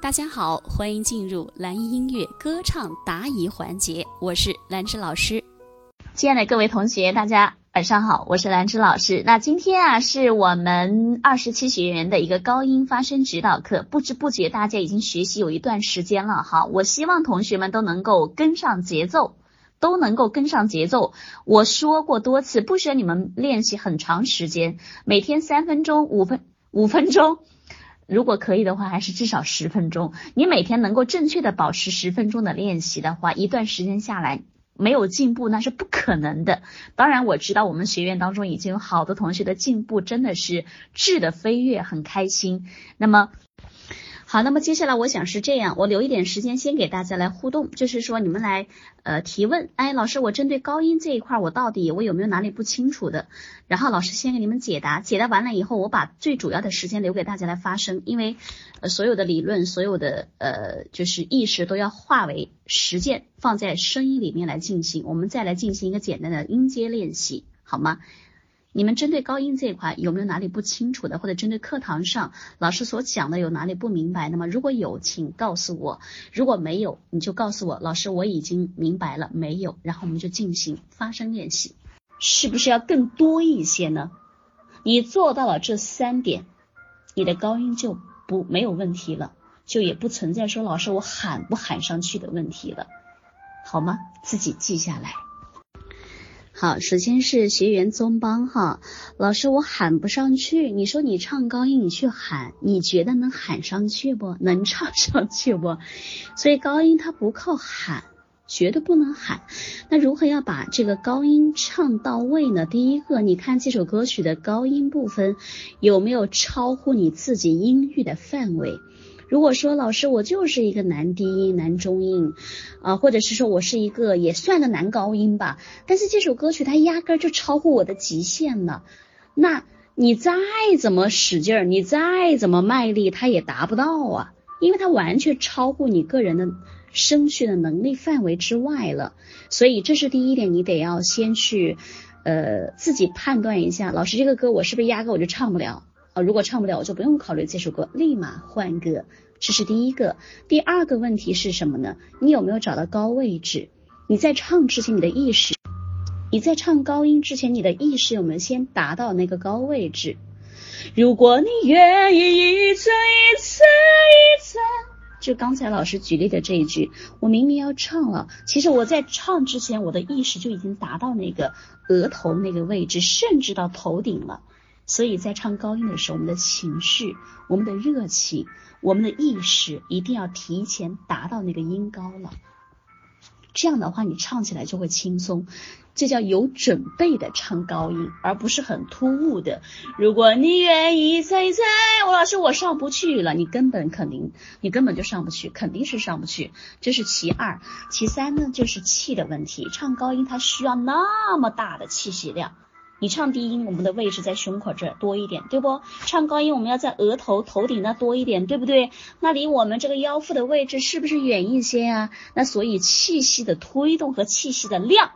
大家好，欢迎进入蓝音音乐歌唱答疑环节，我是兰芝老师。亲爱的各位同学，大家晚上好，我是兰芝老师。那今天啊，是我们二十期学员的一个高音发声指导课，不知不觉大家已经学习有一段时间了哈。我希望同学们都能够跟上节奏，都能够跟上节奏。我说过多次，不需要你们练习很长时间，每天三分钟、五分五分钟。如果可以的话，还是至少十分钟。你每天能够正确的保持十分钟的练习的话，一段时间下来没有进步那是不可能的。当然，我知道我们学院当中已经有好多同学的进步真的是质的飞跃，很开心。那么。好，那么接下来我想是这样，我留一点时间先给大家来互动，就是说你们来呃提问，哎，老师，我针对高音这一块，我到底我有没有哪里不清楚的？然后老师先给你们解答，解答完了以后，我把最主要的时间留给大家来发声，因为呃所有的理论，所有的呃就是意识都要化为实践，放在声音里面来进行，我们再来进行一个简单的音阶练习，好吗？你们针对高音这一块有没有哪里不清楚的，或者针对课堂上老师所讲的有哪里不明白？那么如果有，请告诉我；如果没有，你就告诉我，老师我已经明白了，没有。然后我们就进行发声练习，是不是要更多一些呢？你做到了这三点，你的高音就不没有问题了，就也不存在说老师我喊不喊上去的问题了，好吗？自己记下来。好，首先是学员宗邦哈，老师我喊不上去，你说你唱高音你去喊，你觉得能喊上去不？能唱上去不？所以高音它不靠喊，绝对不能喊。那如何要把这个高音唱到位呢？第一个，你看这首歌曲的高音部分有没有超乎你自己音域的范围？如果说老师我就是一个男低音、男中音，啊，或者是说我是一个也算个男高音吧，但是这首歌曲它压根儿就超乎我的极限了，那你再怎么使劲儿，你再怎么卖力，它也达不到啊，因为它完全超乎你个人的声学的能力范围之外了，所以这是第一点，你得要先去呃自己判断一下，老师这个歌我是不是压根我就唱不了啊。如果唱不了，我就不用考虑这首歌，立马换歌。这是第一个。第二个问题是什么呢？你有没有找到高位置？你在唱之前，你的意识，你在唱高音之前，你的意识有没有先达到那个高位置？如果你愿意一次一次一次，就刚才老师举例的这一句，我明明要唱了，其实我在唱之前，我的意识就已经达到那个额头那个位置，甚至到头顶了。所以在唱高音的时候，我们的情绪、我们的热情、我们的意识一定要提前达到那个音高了。这样的话，你唱起来就会轻松。这叫有准备的唱高音，而不是很突兀的。如果你愿意猜一猜，我老师我上不去了，你根本肯定，你根本就上不去，肯定是上不去。这是其二，其三呢，就是气的问题。唱高音它需要那么大的气息量。你唱低音，我们的位置在胸口这多一点，对不？唱高音，我们要在额头、头顶那多一点，对不对？那离我们这个腰腹的位置是不是远一些啊？那所以气息的推动和气息的量。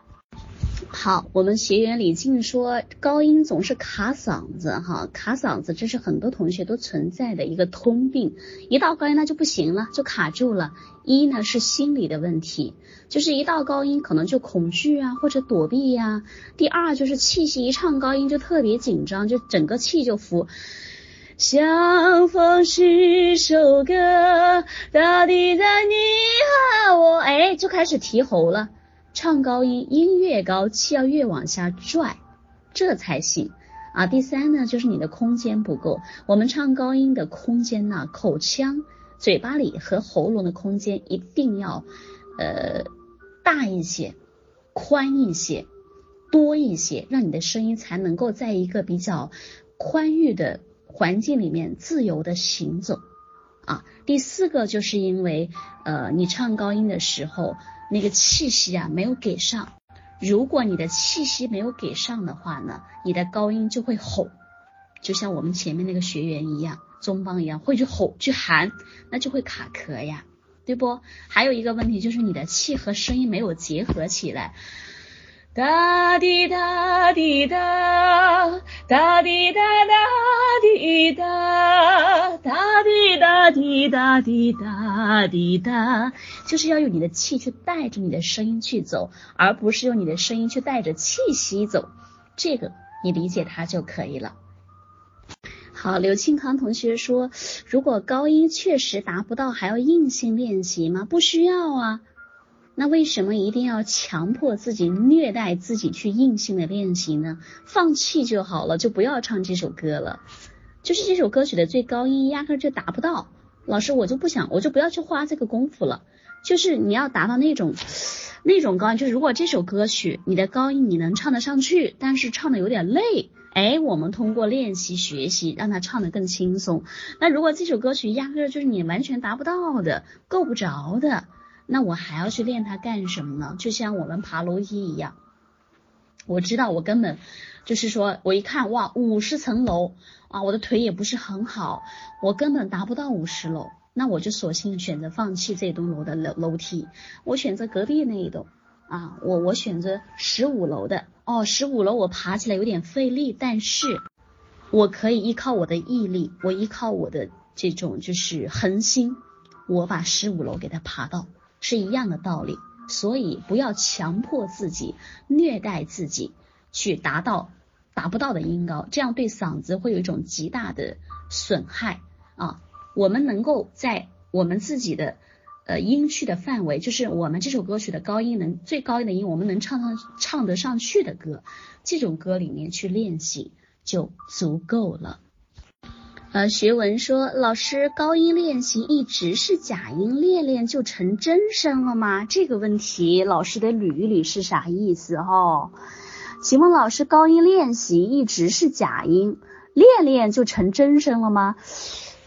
好，我们学员李静说高音总是卡嗓子，哈，卡嗓子，这是很多同学都存在的一个通病。一到高音那就不行了，就卡住了。一呢是心理的问题，就是一到高音可能就恐惧啊，或者躲避呀。第二就是气息一唱高音就特别紧张，就整个气就浮。相逢是首歌，大地在你和我，哎，就开始提喉了。唱高音，音越高，气要越往下拽，这才行啊。第三呢，就是你的空间不够。我们唱高音的空间呢，口腔、嘴巴里和喉咙的空间一定要呃大一些、宽一些、多一些，让你的声音才能够在一个比较宽裕的环境里面自由的行走啊。第四个就是因为呃，你唱高音的时候。那个气息啊没有给上，如果你的气息没有给上的话呢，你的高音就会吼，就像我们前面那个学员一样，中邦一样会去吼去喊，那就会卡壳呀，对不？还有一个问题就是你的气和声音没有结合起来，哒滴哒滴哒，哒滴哒哒滴，滴答，哒滴答滴答滴答滴答，就是要用你的气去带着你的声音去走，而不是用你的声音去带着气息走。这个你理解它就可以了。好，刘庆康同学说，如果高音确实达不到，还要硬性练习吗？不需要啊。那为什么一定要强迫自己、虐待自己去硬性的练习呢？放弃就好了，就不要唱这首歌了。就是这首歌曲的最高音压根就达不到，老师我就不想，我就不要去花这个功夫了。就是你要达到那种那种高音，就是如果这首歌曲你的高音你能唱得上去，但是唱的有点累，哎，我们通过练习学习让他唱得更轻松。那如果这首歌曲压根就是你完全达不到的、够不着的。那我还要去练它干什么呢？就像我们爬楼梯一样，我知道我根本就是说，我一看哇，五十层楼啊，我的腿也不是很好，我根本达不到五十楼，那我就索性选择放弃这栋楼的楼楼梯，我选择隔壁那一栋啊，我我选择十五楼的哦，十五楼我爬起来有点费力，但是我可以依靠我的毅力，我依靠我的这种就是恒心，我把十五楼给它爬到。是一样的道理，所以不要强迫自己、虐待自己去达到达不到的音高，这样对嗓子会有一种极大的损害啊。我们能够在我们自己的呃音区的范围，就是我们这首歌曲的高音能最高音的音，我们能唱上唱得上去的歌，这种歌里面去练习就足够了。呃，学文说，老师高音练习一直是假音，练练就成真声了吗？这个问题老师得捋一捋是啥意思哈？请问老师高音练习一直是假音，练练就成真声了吗？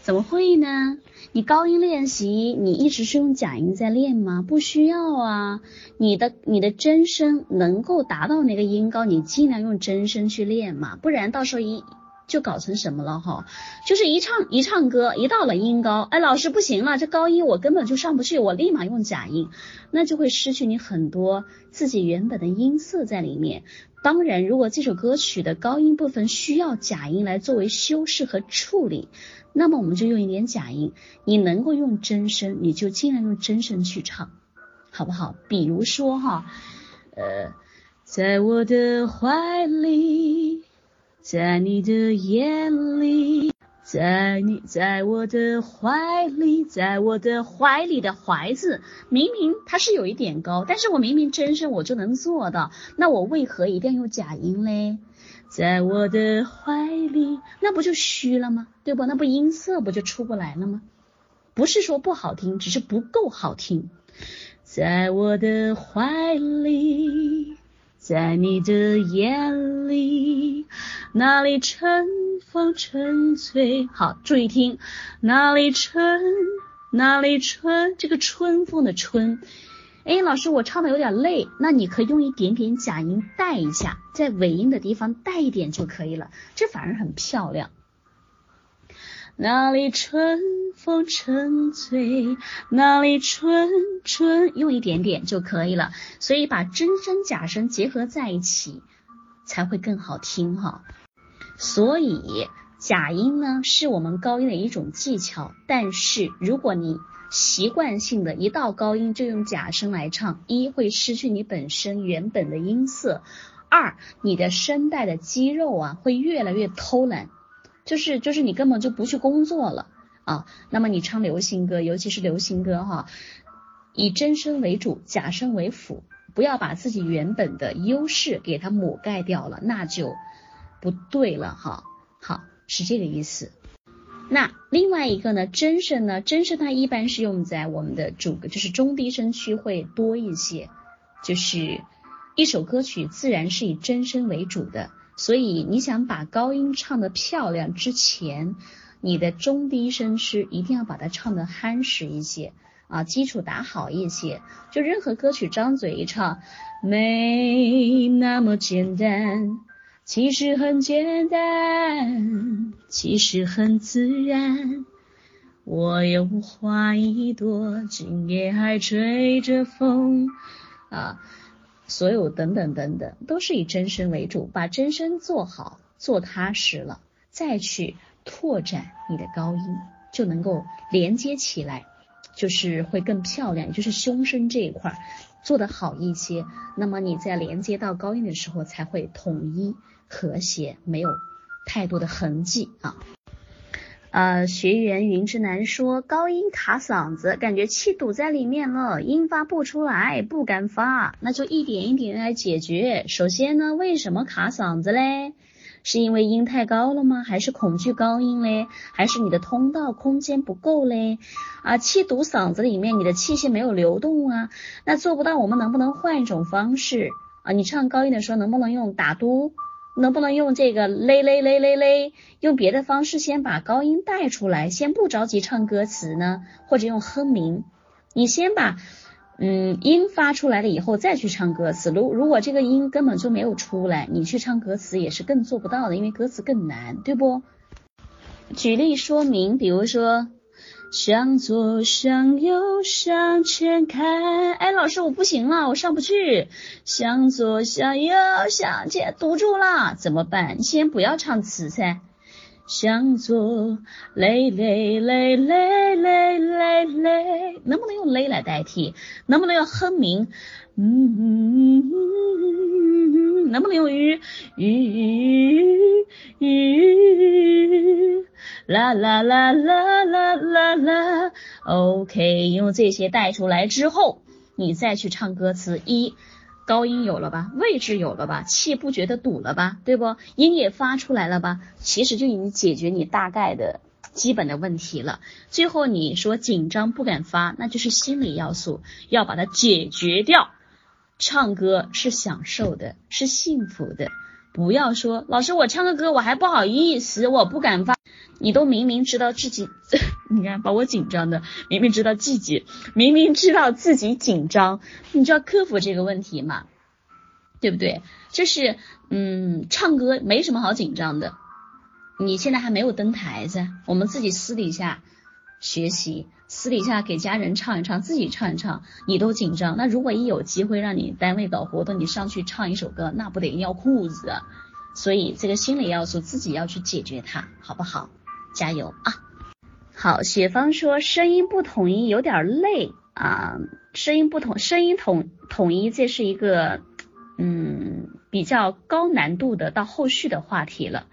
怎么会呢？你高音练习你一直是用假音在练吗？不需要啊，你的你的真声能够达到那个音高，你尽量用真声去练嘛，不然到时候一。就搞成什么了哈？就是一唱一唱歌，一到了音高，哎，老师不行了，这高音我根本就上不去，我立马用假音，那就会失去你很多自己原本的音色在里面。当然，如果这首歌曲的高音部分需要假音来作为修饰和处理，那么我们就用一点假音。你能够用真声，你就尽量用真声去唱，好不好？比如说哈，呃，在我的怀里。在你的眼里，在你，在我的怀里，在我的怀里的怀字，明明它是有一点高，但是我明明真声我就能做到，那我为何一定要用假音嘞？在我的怀里，那不就虚了吗？对不？那不音色不就出不来了吗？不是说不好听，只是不够好听。在我的怀里。在你的眼里，那里春风沉醉？好，注意听，那里春，那里春？这个春风的春，哎，老师，我唱的有点累，那你可以用一点点假音带一下，在尾音的地方带一点就可以了，这反而很漂亮。哪里春风沉醉，哪里春春，用一点点就可以了。所以把真声假声结合在一起，才会更好听哈。所以假音呢，是我们高音的一种技巧。但是如果你习惯性的一到高音就用假声来唱，一会失去你本身原本的音色，二你的声带的肌肉啊会越来越偷懒。就是就是你根本就不去工作了啊，那么你唱流行歌，尤其是流行歌哈，以真声为主，假声为辅，不要把自己原本的优势给它抹盖掉了，那就不对了哈。好，是这个意思。那另外一个呢，真声呢，真声它一般是用在我们的主歌，就是中低声区会多一些，就是一首歌曲自然是以真声为主的。所以你想把高音唱得漂亮之前，你的中低声区一定要把它唱得憨实一些啊，基础打好一些。就任何歌曲张嘴一唱，没那么简单，其实很简单，其实很自然。我有花一朵，今夜还吹着风啊。所有等等等等，都是以真声为主，把真声做好，做踏实了，再去拓展你的高音，就能够连接起来，就是会更漂亮，就是胸声这一块儿做得好一些。那么你在连接到高音的时候，才会统一和谐，没有太多的痕迹啊。呃，学员云之南说高音卡嗓子，感觉气堵在里面了，音发不出来，不敢发，那就一点一点来解决。首先呢，为什么卡嗓子嘞？是因为音太高了吗？还是恐惧高音嘞？还是你的通道空间不够嘞？啊，气堵嗓子里面，你的气息没有流动啊，那做不到，我们能不能换一种方式啊？你唱高音的时候，能不能用打嘟？能不能用这个嘞嘞嘞嘞嘞，用别的方式先把高音带出来，先不着急唱歌词呢？或者用哼鸣，你先把嗯音发出来了以后再去唱歌词。如如果这个音根本就没有出来，你去唱歌词也是更做不到的，因为歌词更难，对不？举例说明，比如说。向左，向右，向前看。哎，老师，我不行了，我上不去。向左，向右，向前，堵住了，怎么办？先不要唱词噻。向左，嘞嘞嘞嘞嘞嘞嘞，能不能用嘞来代替？能不能用哼鸣？嗯嗯嗯嗯嗯，能不能用吁吁吁？啦啦啦啦啦啦啦，OK，用这些带出来之后，你再去唱歌词，一高音有了吧，位置有了吧，气不觉得堵了吧，对不？音也发出来了吧，其实就已经解决你大概的基本的问题了。最后你说紧张不敢发，那就是心理要素，要把它解决掉。唱歌是享受的，是幸福的。不要说老师，我唱个歌我还不好意思，我不敢发。你都明明知道自己，你看把我紧张的，明明知道自己，明明知道自己紧张，你就要克服这个问题嘛，对不对？就是嗯，唱歌没什么好紧张的，你现在还没有登台噻，我们自己私底下学习，私底下给家人唱一唱，自己唱一唱，你都紧张，那如果一有机会让你单位搞活动，你上去唱一首歌，那不得尿裤子啊？所以这个心理要素自己要去解决它，好不好？加油啊！好，雪芳说声音不统一有点累啊，声音不统，声音统统一，这是一个嗯比较高难度的到后续的话题了。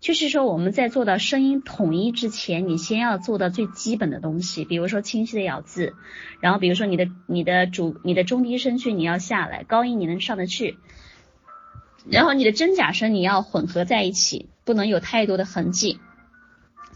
就是说我们在做到声音统一之前，你先要做到最基本的东西，比如说清晰的咬字，然后比如说你的你的主你的中低声区你要下来，高音你能上得去，然后你的真假声你要混合在一起，不能有太多的痕迹。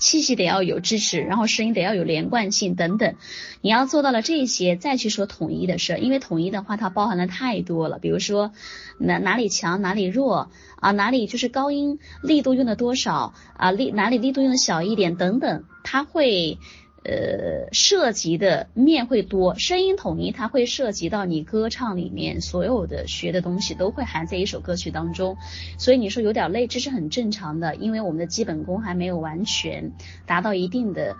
气息得要有支持，然后声音得要有连贯性等等，你要做到了这些，再去说统一的事，因为统一的话它包含的太多了，比如说哪哪里强哪里弱啊，哪里就是高音力度用的多少啊，力哪里力度用的小一点等等，它会。呃，涉及的面会多，声音统一，它会涉及到你歌唱里面所有的学的东西都会含在一首歌曲当中，所以你说有点累，这是很正常的，因为我们的基本功还没有完全达到一定的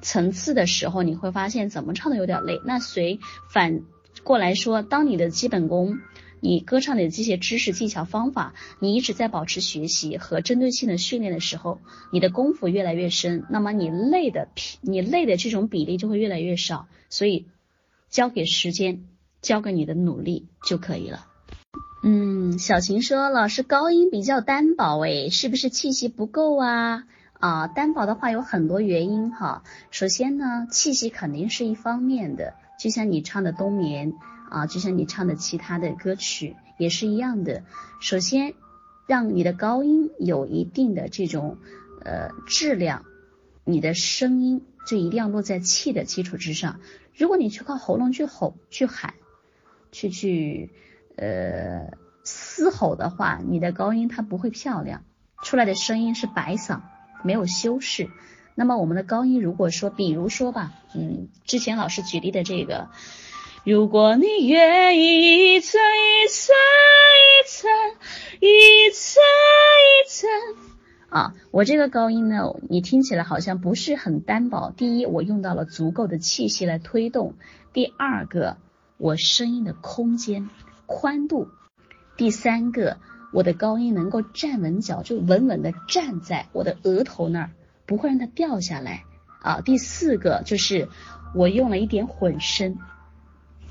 层次的时候，你会发现怎么唱的有点累。那随反过来说，当你的基本功。你歌唱的这些知识、技巧、方法，你一直在保持学习和针对性的训练的时候，你的功夫越来越深，那么你累的你累的这种比例就会越来越少。所以，交给时间，交给你的努力就可以了。嗯，小琴说，老师高音比较单薄，诶，是不是气息不够啊？啊，单薄的话有很多原因哈。首先呢，气息肯定是一方面的，就像你唱的冬眠。啊，就像你唱的其他的歌曲也是一样的。首先，让你的高音有一定的这种呃质量，你的声音就一定要落在气的基础之上。如果你去靠喉咙去吼、去喊、去去呃嘶吼的话，你的高音它不会漂亮，出来的声音是白嗓，没有修饰。那么我们的高音，如果说，比如说吧，嗯，之前老师举例的这个。如果你愿意一层一层一层一层一层啊，我这个高音呢，你听起来好像不是很单薄。第一，我用到了足够的气息来推动；第二个，我声音的空间宽度；第三个，我的高音能够站稳脚，就稳稳的站在我的额头那儿，不会让它掉下来啊。第四个就是我用了一点混声。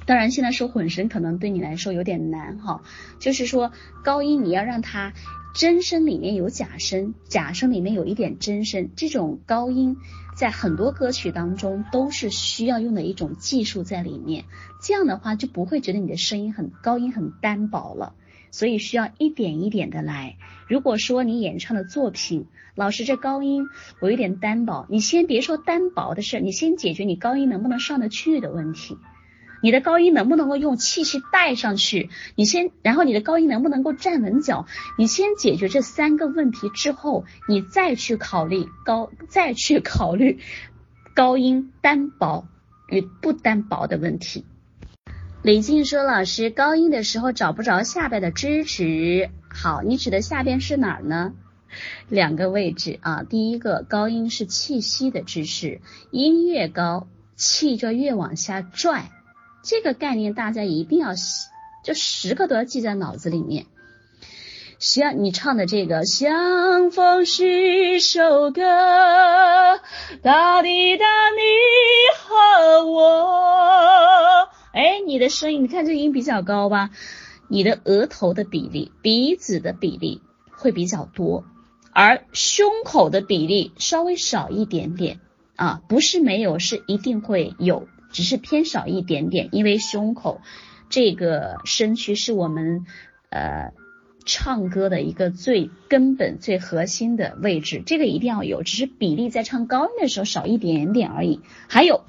当然，现在说混声可能对你来说有点难哈，就是说高音你要让它真声里面有假声，假声里面有一点真声，这种高音在很多歌曲当中都是需要用的一种技术在里面，这样的话就不会觉得你的声音很高音很单薄了，所以需要一点一点的来。如果说你演唱的作品，老师这高音我有点单薄，你先别说单薄的事，你先解决你高音能不能上得去的问题。你的高音能不能够用气息带上去？你先，然后你的高音能不能够站稳脚？你先解决这三个问题之后，你再去考虑高，再去考虑 高音单薄与不单薄的问题。李静说：“老师，高音的时候找不着下边的支持。好，你指的下边是哪儿呢？两个位置啊。第一个高音是气息的支持，音越高，气就越往下拽。”这个概念大家一定要，就时刻都要记在脑子里面。像你唱的这个《相逢是首歌》，哒滴哒你和我。哎，你的声音，你看这音比较高吧？你的额头的比例、鼻子的比例会比较多，而胸口的比例稍微少一点点啊，不是没有，是一定会有。只是偏少一点点，因为胸口这个身躯是我们呃唱歌的一个最根本、最核心的位置，这个一定要有。只是比例在唱高音的时候少一点点而已。还有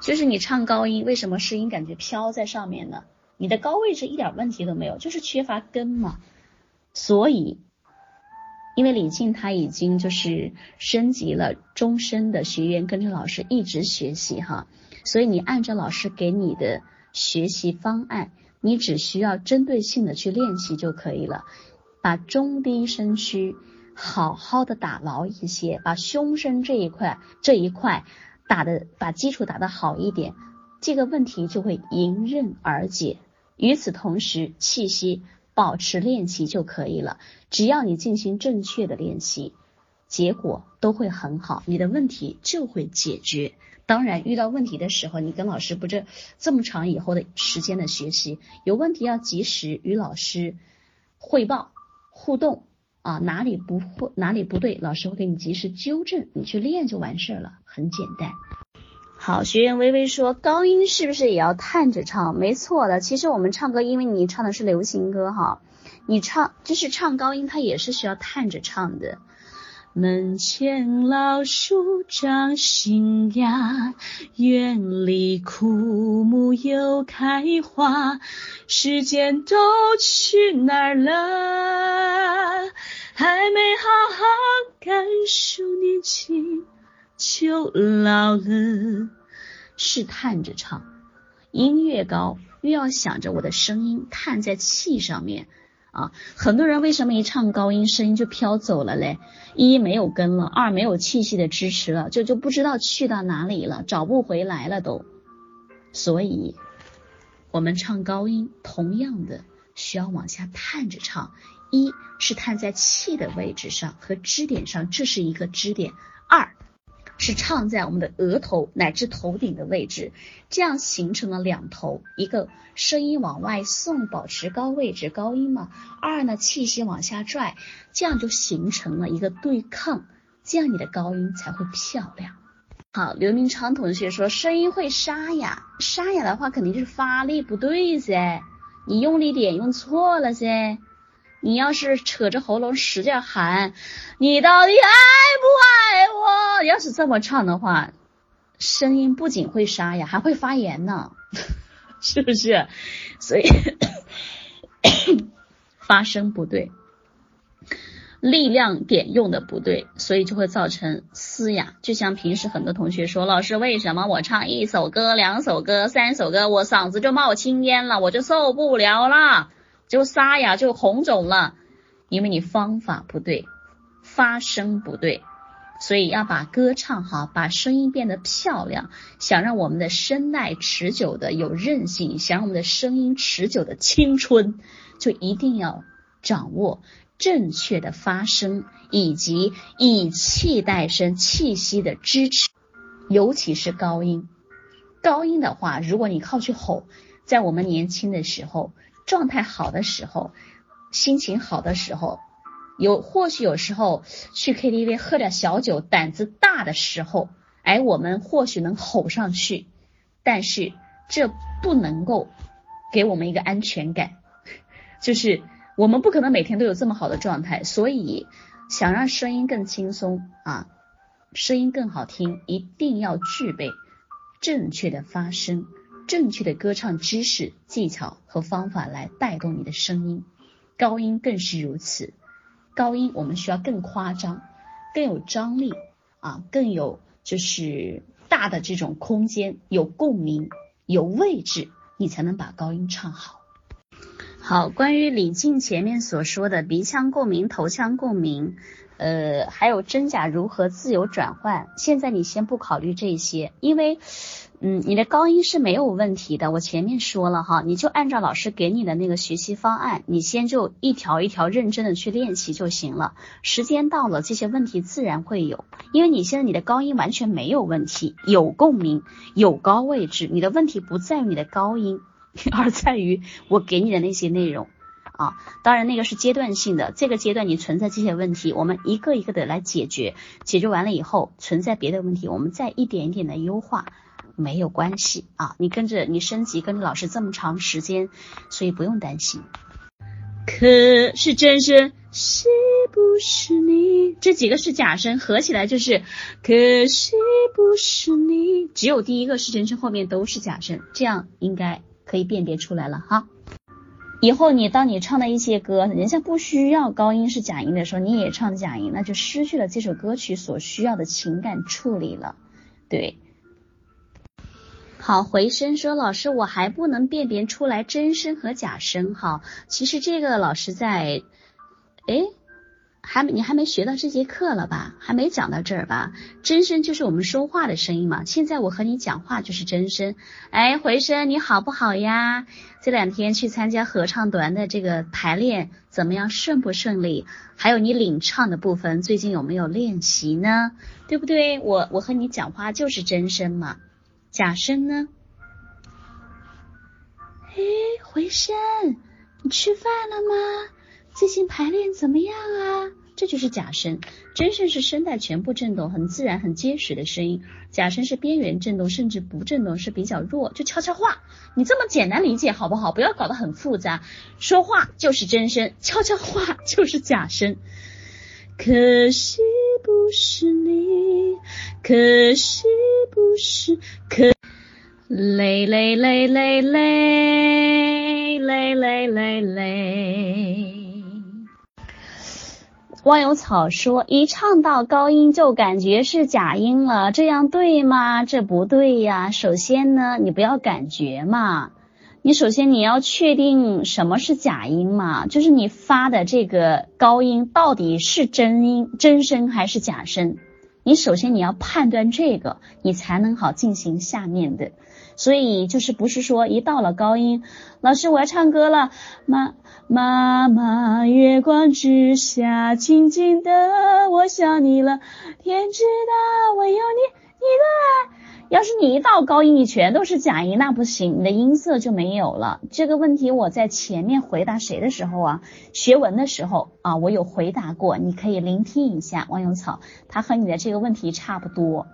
就是你唱高音，为什么声音感觉飘在上面呢？你的高位置一点问题都没有，就是缺乏根嘛。所以，因为李静他已经就是升级了终身的学员，跟着老师一直学习哈。所以你按照老师给你的学习方案，你只需要针对性的去练习就可以了。把中低声区好好的打牢一些，把胸声这一块这一块打的把基础打得好一点，这个问题就会迎刃而解。与此同时，气息保持练习就可以了。只要你进行正确的练习，结果都会很好，你的问题就会解决。当然，遇到问题的时候，你跟老师不这这么长以后的时间的学习，有问题要及时与老师汇报互动啊，哪里不会哪里不对，老师会给你及时纠正，你去练就完事儿了，很简单。好，学员微微说，高音是不是也要探着唱？没错的，其实我们唱歌，因为你唱的是流行歌哈，你唱就是唱高音，它也是需要探着唱的。门前老树长新芽，院里枯木又开花，时间都去哪儿了？还没好好感受年轻就老了。试探着唱，音越高，越要想着我的声音探在气上面。啊，很多人为什么一唱高音声音就飘走了嘞？一没有根了，二没有气息的支持了，就就不知道去到哪里了，找不回来了都。所以，我们唱高音同样的需要往下探着唱，一是探在气的位置上和支点上，这是一个支点；二。是唱在我们的额头乃至头顶的位置，这样形成了两头，一个声音往外送，保持高位置高音嘛；二呢气息往下拽，这样就形成了一个对抗，这样你的高音才会漂亮。好，刘明昌同学说声音会沙哑，沙哑的话肯定就是发力不对噻，你用力点用错了噻。你要是扯着喉咙使劲喊，你到底爱不爱我？要是这么唱的话，声音不仅会沙哑，还会发炎呢，是不是？所以 发声不对，力量点用的不对，所以就会造成嘶哑。就像平时很多同学说，老师为什么我唱一首歌、两首歌、三首歌，我嗓子就冒青烟了，我就受不了了。就沙哑，就红肿了，因为你方法不对，发声不对，所以要把歌唱好，把声音变得漂亮。想让我们的声带持久的有韧性，想让我们的声音持久的青春，就一定要掌握正确的发声，以及以气带声气息的支持，尤其是高音。高音的话，如果你靠去吼，在我们年轻的时候，状态好的时候，心情好的时候，有或许有时候去 KTV 喝点小酒，胆子大的时候，哎，我们或许能吼上去，但是这不能够给我们一个安全感，就是我们不可能每天都有这么好的状态，所以想让声音更轻松啊，声音更好听，一定要具备。正确的发声，正确的歌唱知识、技巧和方法来带动你的声音，高音更是如此。高音我们需要更夸张，更有张力啊，更有就是大的这种空间，有共鸣，有位置，你才能把高音唱好。好，关于李静前面所说的鼻腔共鸣、头腔共鸣。呃，还有真假如何自由转换？现在你先不考虑这些，因为，嗯，你的高音是没有问题的。我前面说了哈，你就按照老师给你的那个学习方案，你先就一条一条认真的去练习就行了。时间到了，这些问题自然会有，因为你现在你的高音完全没有问题，有共鸣，有高位置，你的问题不在于你的高音，而在于我给你的那些内容。啊，当然那个是阶段性的，这个阶段你存在这些问题，我们一个一个的来解决，解决完了以后存在别的问题，我们再一点一点的优化，没有关系啊。你跟着你升级，跟着老师这么长时间，所以不用担心。可是真声是不是你？这几个是假声，合起来就是可惜不是你。只有第一个是真声，后面都是假声，这样应该可以辨别出来了哈。以后你当你唱的一些歌，人家不需要高音是假音的时候，你也唱假音，那就失去了这首歌曲所需要的情感处理了。对，好，回声说老师，我还不能辨别出来真声和假声哈。其实这个老师在，哎。还没你还没学到这节课了吧？还没讲到这儿吧？真声就是我们说话的声音嘛。现在我和你讲话就是真声。哎，回声你好不好呀？这两天去参加合唱团的这个排练怎么样？顺不顺利？还有你领唱的部分最近有没有练习呢？对不对？我我和你讲话就是真声嘛。假声呢？哎，回声，你吃饭了吗？最近排练怎么样啊？这就是假声，真声是声带全部振动，很自然、很结实的声音。假声是边缘振动，甚至不振动，是比较弱，就悄悄话。你这么简单理解好不好？不要搞得很复杂。说话就是真声，悄悄话就是假声。可惜不是你，可惜不是，可累累累累累累累累累。忘忧草说：“一唱到高音就感觉是假音了，这样对吗？这不对呀。首先呢，你不要感觉嘛，你首先你要确定什么是假音嘛，就是你发的这个高音到底是真音、真声还是假声。你首先你要判断这个，你才能好进行下面的。所以就是不是说一到了高音，老师我要唱歌了，妈。”妈妈，月光之下，静静的，我想你了。天知道，我有你，你的爱。要是你一到高音，你全都是假音，那不行，你的音色就没有了。这个问题我在前面回答谁的时候啊，学文的时候啊，我有回答过，你可以聆听一下。王有草，他和你的这个问题差不多，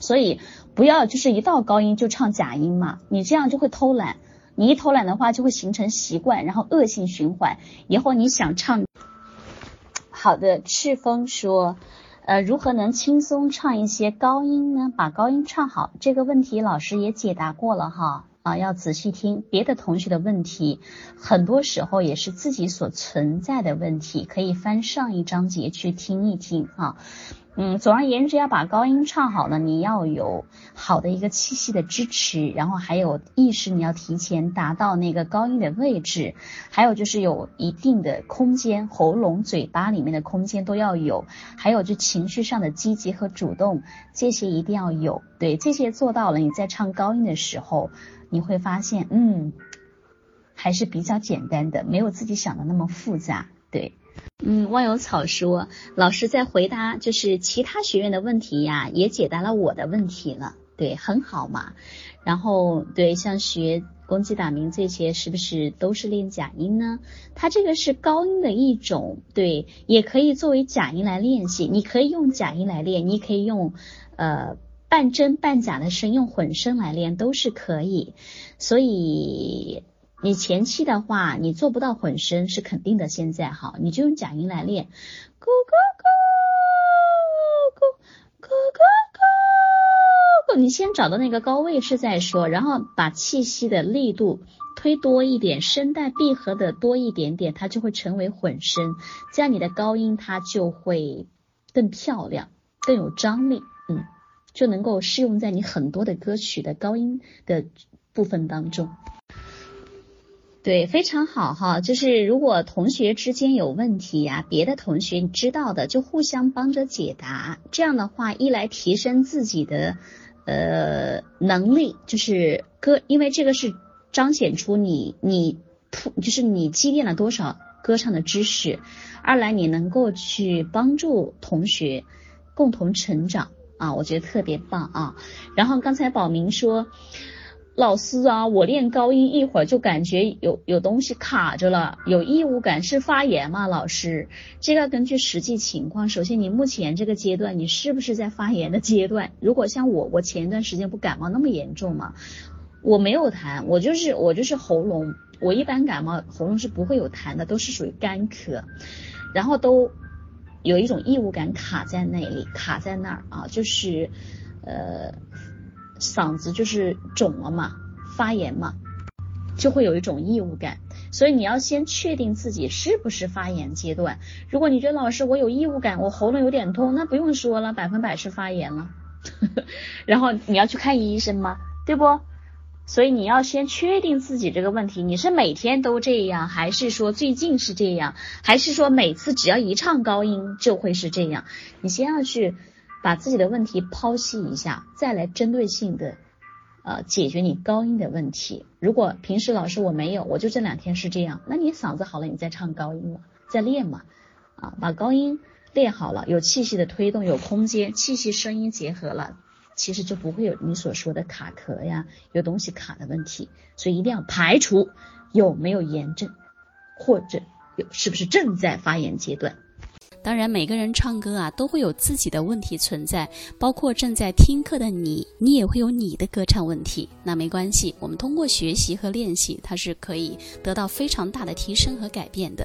所以不要就是一到高音就唱假音嘛，你这样就会偷懒。你一偷懒的话，就会形成习惯，然后恶性循环。以后你想唱好的，赤峰说，呃，如何能轻松唱一些高音呢？把高音唱好，这个问题老师也解答过了哈，啊，要仔细听别的同学的问题，很多时候也是自己所存在的问题，可以翻上一章节去听一听啊。嗯，总而言之，要把高音唱好呢，你要有好的一个气息的支持，然后还有意识，你要提前达到那个高音的位置，还有就是有一定的空间，喉咙、嘴巴里面的空间都要有，还有就情绪上的积极和主动，这些一定要有。对，这些做到了，你在唱高音的时候，你会发现，嗯，还是比较简单的，没有自己想的那么复杂。对。嗯，忘有草说，老师在回答就是其他学员的问题呀，也解答了我的问题了，对，很好嘛。然后对，像学公鸡打鸣这些，是不是都是练假音呢？它这个是高音的一种，对，也可以作为假音来练习。你可以用假音来练，你可以用呃半真半假的声用混声来练都是可以。所以你前期的话你做不到混声是肯定的现在哈你就用假音来练。咕咕咕咕咕咕咕你先找到那个高位置再说然后把气息的力度推多一点声带闭合的多一点点它就会成为混声这样你的高音它就会更漂亮更有张力。就能够适用在你很多的歌曲的高音的部分当中。对，非常好哈。就是如果同学之间有问题呀，别的同学你知道的就互相帮着解答。这样的话，一来提升自己的呃能力，就是歌，因为这个是彰显出你你就是你积淀了多少歌唱的知识；二来你能够去帮助同学共同成长啊，我觉得特别棒啊。然后刚才宝明说。老师啊，我练高音一会儿就感觉有有东西卡着了，有异物感，是发炎吗？老师，这个根据实际情况。首先，你目前这个阶段，你是不是在发炎的阶段？如果像我，我前一段时间不感冒那么严重吗？我没有痰，我就是我就是喉咙，我一般感冒喉咙是不会有痰的，都是属于干咳，然后都有一种异物感卡在那里，卡在那儿啊，就是呃。嗓子就是肿了嘛，发炎嘛，就会有一种异物感，所以你要先确定自己是不是发炎阶段。如果你觉得老师我有异物感，我喉咙有点痛，那不用说了，百分百是发炎了。然后你要去看医生吗？对不？所以你要先确定自己这个问题，你是每天都这样，还是说最近是这样，还是说每次只要一唱高音就会是这样？你先要去。把自己的问题剖析一下，再来针对性的呃解决你高音的问题。如果平时老师我没有，我就这两天是这样，那你嗓子好了，你再唱高音嘛，再练嘛，啊，把高音练好了，有气息的推动，有空间，气息声音结合了，其实就不会有你所说的卡壳呀，有东西卡的问题。所以一定要排除有没有炎症，或者有是不是正在发炎阶段。当然，每个人唱歌啊都会有自己的问题存在，包括正在听课的你，你也会有你的歌唱问题。那没关系，我们通过学习和练习，它是可以得到非常大的提升和改变的。